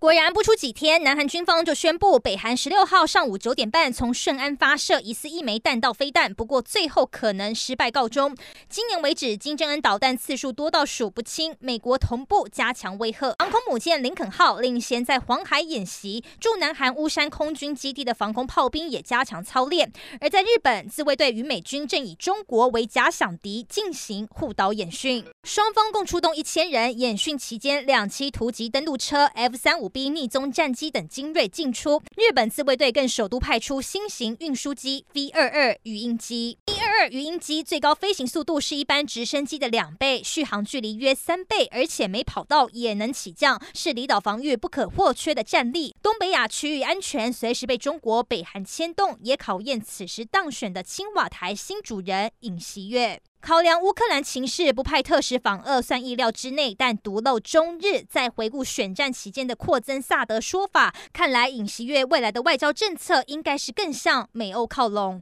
果然不出几天，南韩军方就宣布，北韩十六号上午九点半从顺安发射疑似一枚弹道飞弹，不过最后可能失败告终。今年为止，金正恩导弹次数多到数不清，美国同步加强威吓。航空母舰林肯号领衔在黄海演习，驻南韩乌山空军基地的防空炮兵也加强操练。而在日本，自卫队与美军正以中国为假想敌进行护岛演训，双方共出动一千人。演训期间，两栖突击登陆车 F 三五。B 逆踪战机等精锐进出，日本自卫队更首都派出新型运输机 V 二二鱼鹰机。二鱼鹰机最高飞行速度是一般直升机的两倍，续航距离约三倍，而且没跑道也能起降，是离岛防御不可或缺的战力。东北亚区域安全随时被中国、北韩牵动，也考验此时当选的青瓦台新主人尹锡悦。考量乌克兰情势，不派特使访俄算意料之内，但独漏中日在回顾选战期间的扩增萨德说法，看来尹锡悦未来的外交政策应该是更向美欧靠拢。